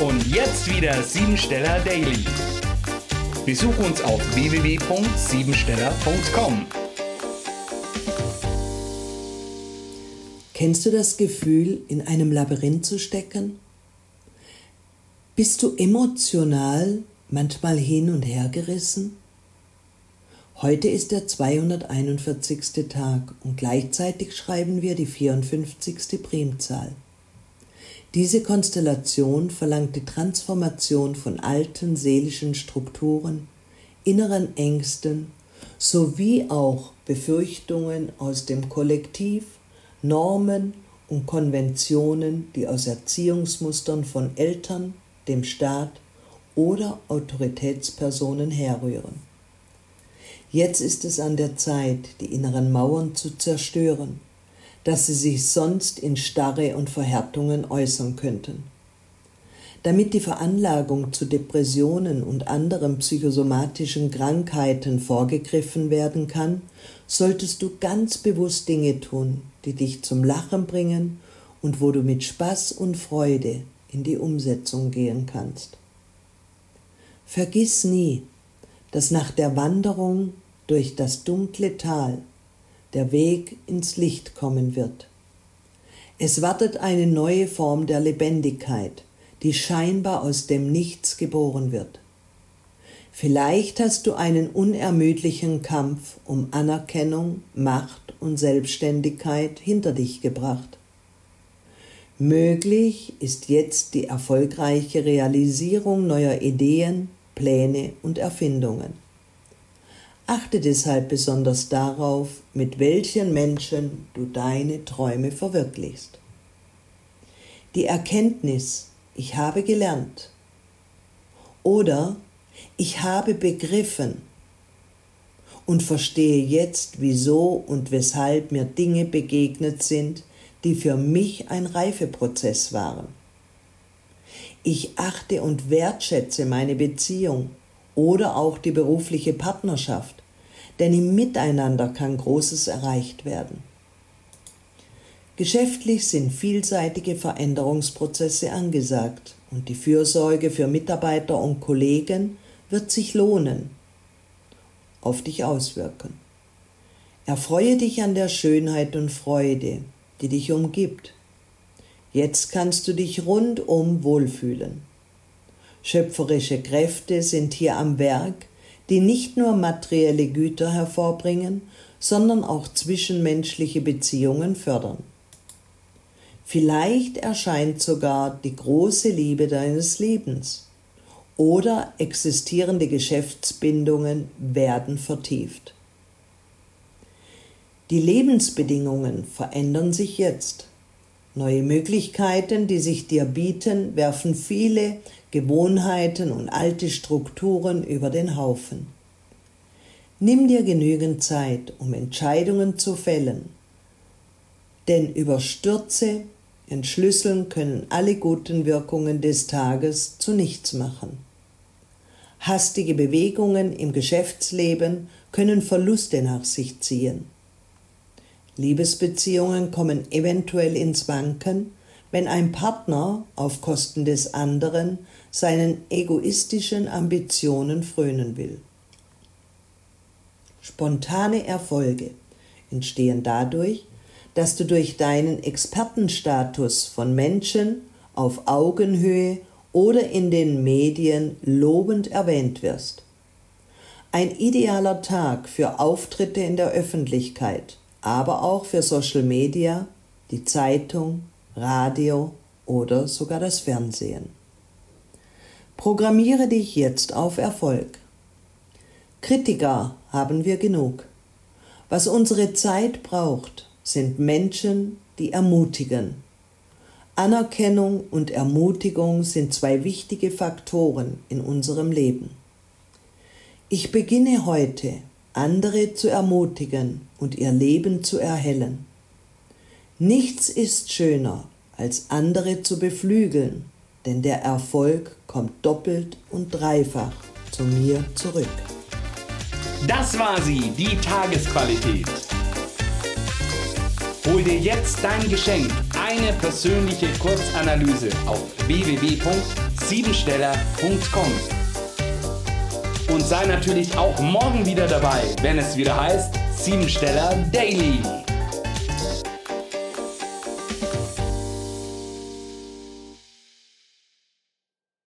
Und jetzt wieder Siebensteller Daily. Besuch uns auf www.siebensteller.com. Kennst du das Gefühl, in einem Labyrinth zu stecken? Bist du emotional manchmal hin und her gerissen? Heute ist der 241. Tag und gleichzeitig schreiben wir die 54. Primzahl. Diese Konstellation verlangt die Transformation von alten seelischen Strukturen, inneren Ängsten sowie auch Befürchtungen aus dem Kollektiv, Normen und Konventionen, die aus Erziehungsmustern von Eltern, dem Staat oder Autoritätspersonen herrühren. Jetzt ist es an der Zeit, die inneren Mauern zu zerstören dass sie sich sonst in Starre und Verhärtungen äußern könnten. Damit die Veranlagung zu Depressionen und anderen psychosomatischen Krankheiten vorgegriffen werden kann, solltest du ganz bewusst Dinge tun, die dich zum Lachen bringen und wo du mit Spaß und Freude in die Umsetzung gehen kannst. Vergiss nie, dass nach der Wanderung durch das dunkle Tal der Weg ins Licht kommen wird. Es wartet eine neue Form der Lebendigkeit, die scheinbar aus dem Nichts geboren wird. Vielleicht hast du einen unermüdlichen Kampf um Anerkennung, Macht und Selbstständigkeit hinter dich gebracht. Möglich ist jetzt die erfolgreiche Realisierung neuer Ideen, Pläne und Erfindungen. Achte deshalb besonders darauf, mit welchen Menschen du deine Träume verwirklichst. Die Erkenntnis, ich habe gelernt oder ich habe begriffen und verstehe jetzt, wieso und weshalb mir Dinge begegnet sind, die für mich ein Reifeprozess waren. Ich achte und wertschätze meine Beziehung oder auch die berufliche Partnerschaft, denn im Miteinander kann Großes erreicht werden. Geschäftlich sind vielseitige Veränderungsprozesse angesagt und die Fürsorge für Mitarbeiter und Kollegen wird sich lohnen, auf dich auswirken. Erfreue dich an der Schönheit und Freude, die dich umgibt. Jetzt kannst du dich rundum wohlfühlen. Schöpferische Kräfte sind hier am Werk, die nicht nur materielle Güter hervorbringen, sondern auch zwischenmenschliche Beziehungen fördern. Vielleicht erscheint sogar die große Liebe deines Lebens oder existierende Geschäftsbindungen werden vertieft. Die Lebensbedingungen verändern sich jetzt. Neue Möglichkeiten, die sich dir bieten, werfen viele Gewohnheiten und alte Strukturen über den Haufen. Nimm dir genügend Zeit, um Entscheidungen zu fällen, denn Überstürze, Entschlüsseln können alle guten Wirkungen des Tages zu nichts machen. Hastige Bewegungen im Geschäftsleben können Verluste nach sich ziehen. Liebesbeziehungen kommen eventuell ins Wanken, wenn ein Partner auf Kosten des anderen seinen egoistischen Ambitionen frönen will. Spontane Erfolge entstehen dadurch, dass du durch deinen Expertenstatus von Menschen auf Augenhöhe oder in den Medien lobend erwähnt wirst. Ein idealer Tag für Auftritte in der Öffentlichkeit aber auch für Social Media, die Zeitung, Radio oder sogar das Fernsehen. Programmiere dich jetzt auf Erfolg. Kritiker haben wir genug. Was unsere Zeit braucht, sind Menschen, die ermutigen. Anerkennung und Ermutigung sind zwei wichtige Faktoren in unserem Leben. Ich beginne heute andere zu ermutigen und ihr Leben zu erhellen. Nichts ist schöner, als andere zu beflügeln, denn der Erfolg kommt doppelt und dreifach zu mir zurück. Das war sie, die Tagesqualität. Hol dir jetzt dein Geschenk, eine persönliche Kurzanalyse auf www siebensteller.com. Und sei natürlich auch morgen wieder dabei, wenn es wieder heißt Siebensteller Daily.